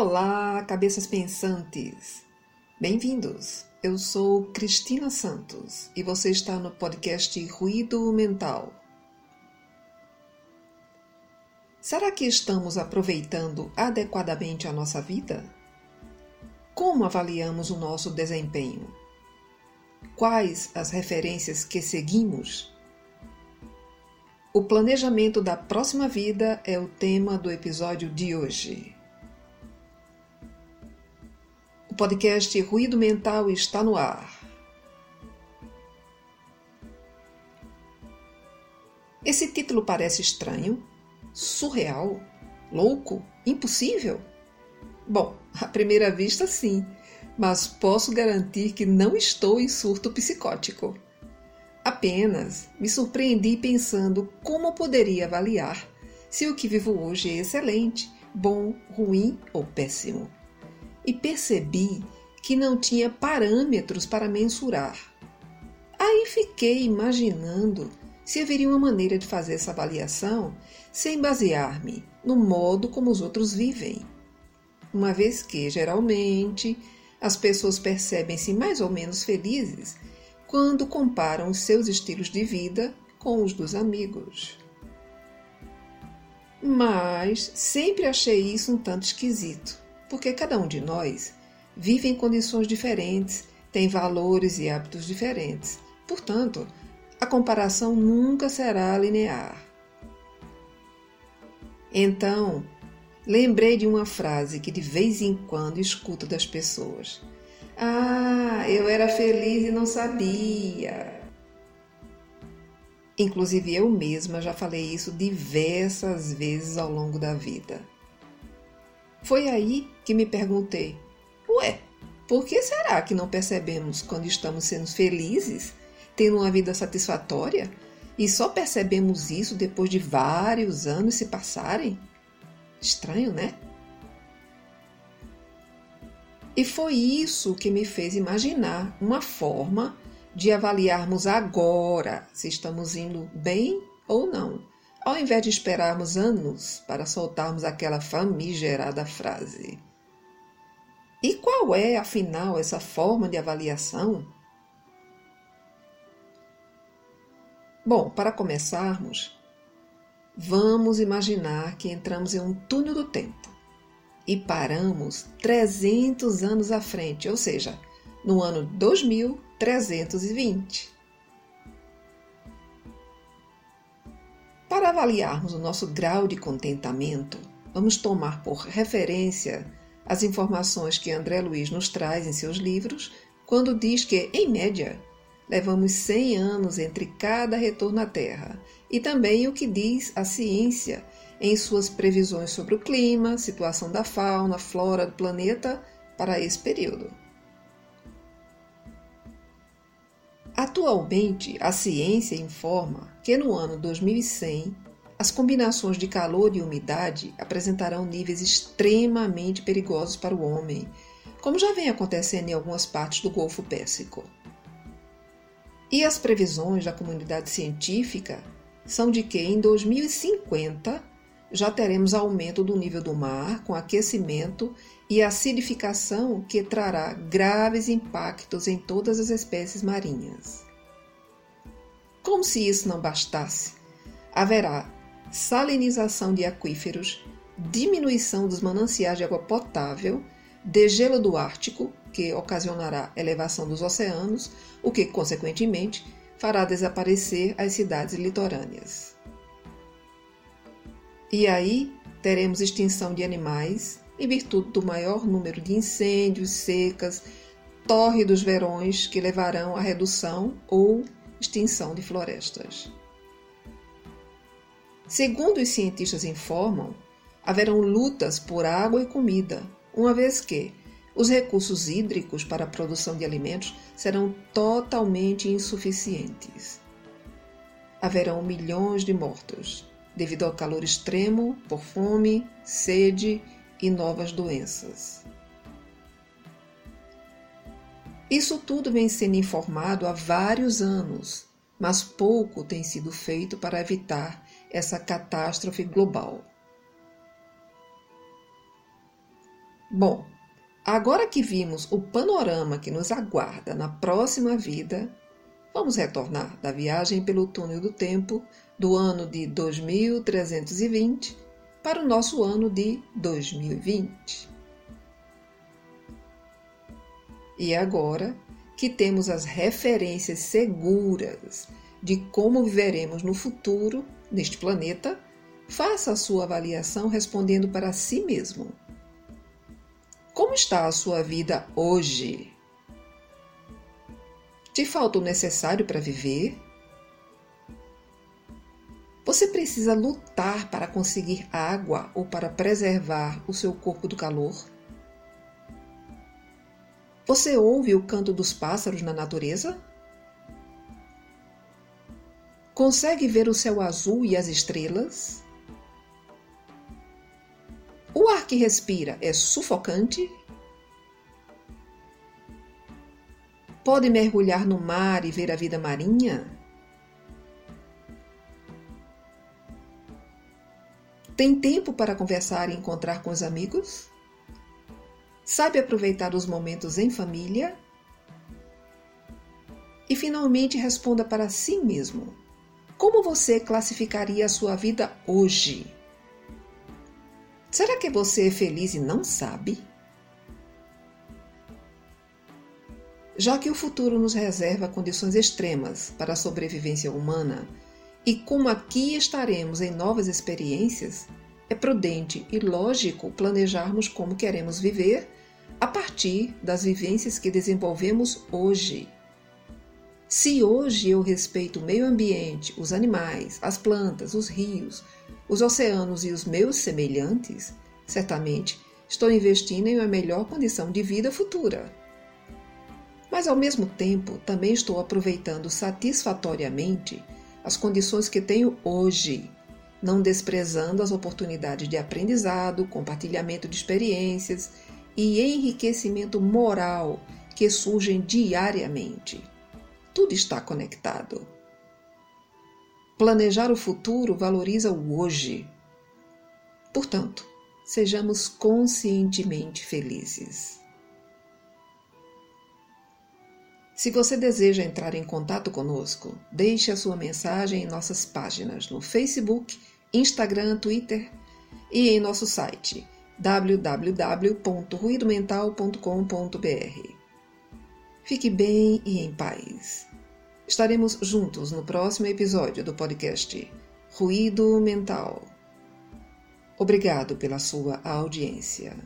Olá, cabeças pensantes! Bem-vindos! Eu sou Cristina Santos e você está no podcast Ruído Mental. Será que estamos aproveitando adequadamente a nossa vida? Como avaliamos o nosso desempenho? Quais as referências que seguimos? O planejamento da próxima vida é o tema do episódio de hoje. Podcast Ruído Mental está no ar. Esse título parece estranho, surreal, louco, impossível? Bom, à primeira vista, sim, mas posso garantir que não estou em surto psicótico. Apenas me surpreendi pensando como poderia avaliar se o que vivo hoje é excelente, bom, ruim ou péssimo e percebi que não tinha parâmetros para mensurar. Aí fiquei imaginando se haveria uma maneira de fazer essa avaliação sem basear-me no modo como os outros vivem. Uma vez que, geralmente, as pessoas percebem-se mais ou menos felizes quando comparam os seus estilos de vida com os dos amigos. Mas sempre achei isso um tanto esquisito porque cada um de nós vive em condições diferentes, tem valores e hábitos diferentes. Portanto, a comparação nunca será linear. Então, lembrei de uma frase que de vez em quando escuto das pessoas. Ah, eu era feliz e não sabia. Inclusive eu mesma já falei isso diversas vezes ao longo da vida. Foi aí que me perguntei: ué, por que será que não percebemos quando estamos sendo felizes, tendo uma vida satisfatória, e só percebemos isso depois de vários anos se passarem? Estranho, né? E foi isso que me fez imaginar uma forma de avaliarmos agora se estamos indo bem ou não ao invés de esperarmos anos para soltarmos aquela famigerada frase. E qual é, afinal, essa forma de avaliação? Bom, para começarmos, vamos imaginar que entramos em um túnel do tempo e paramos 300 anos à frente, ou seja, no ano 2320. Para avaliarmos o nosso grau de contentamento, vamos tomar por referência as informações que André Luiz nos traz em seus livros, quando diz que, em média, levamos 100 anos entre cada retorno à Terra, e também o que diz a ciência em suas previsões sobre o clima, situação da fauna, flora do planeta para esse período. Atualmente, a ciência informa que no ano 2100 as combinações de calor e umidade apresentarão níveis extremamente perigosos para o homem, como já vem acontecendo em algumas partes do Golfo Pérsico. E as previsões da comunidade científica são de que em 2050 já teremos aumento do nível do mar com aquecimento e acidificação que trará graves impactos em todas as espécies marinhas. Como se isso não bastasse, haverá salinização de aquíferos, diminuição dos mananciais de água potável, degelo do Ártico, que ocasionará elevação dos oceanos, o que, consequentemente, fará desaparecer as cidades litorâneas. E aí teremos extinção de animais, em virtude do maior número de incêndios, secas, torre dos verões que levarão à redução ou extinção de florestas. Segundo os cientistas informam, haverão lutas por água e comida, uma vez que os recursos hídricos para a produção de alimentos serão totalmente insuficientes. Haverão milhões de mortos devido ao calor extremo, por fome, sede e novas doenças. Isso tudo vem sendo informado há vários anos, mas pouco tem sido feito para evitar essa catástrofe global. Bom, agora que vimos o panorama que nos aguarda na próxima vida, vamos retornar da viagem pelo túnel do tempo do ano de 2320 para o nosso ano de 2020. E agora que temos as referências seguras de como viveremos no futuro neste planeta, faça a sua avaliação respondendo para si mesmo. Como está a sua vida hoje? Te falta o necessário para viver? Você precisa lutar para conseguir água ou para preservar o seu corpo do calor? Você ouve o canto dos pássaros na natureza? Consegue ver o céu azul e as estrelas? O ar que respira é sufocante? Pode mergulhar no mar e ver a vida marinha? Tem tempo para conversar e encontrar com os amigos? Sabe aproveitar os momentos em família? E finalmente responda para si mesmo: como você classificaria a sua vida hoje? Será que você é feliz e não sabe? Já que o futuro nos reserva condições extremas para a sobrevivência humana, e como aqui estaremos em novas experiências, é prudente e lógico planejarmos como queremos viver a partir das vivências que desenvolvemos hoje. Se hoje eu respeito o meio ambiente, os animais, as plantas, os rios, os oceanos e os meus semelhantes, certamente estou investindo em uma melhor condição de vida futura mas ao mesmo tempo também estou aproveitando satisfatoriamente as condições que tenho hoje, não desprezando as oportunidades de aprendizado, compartilhamento de experiências e enriquecimento moral que surgem diariamente. Tudo está conectado. Planejar o futuro valoriza o hoje. Portanto, sejamos conscientemente felizes. Se você deseja entrar em contato conosco, deixe a sua mensagem em nossas páginas no Facebook, Instagram, Twitter e em nosso site www.ruidomental.com.br. Fique bem e em paz. Estaremos juntos no próximo episódio do podcast Ruído Mental. Obrigado pela sua audiência.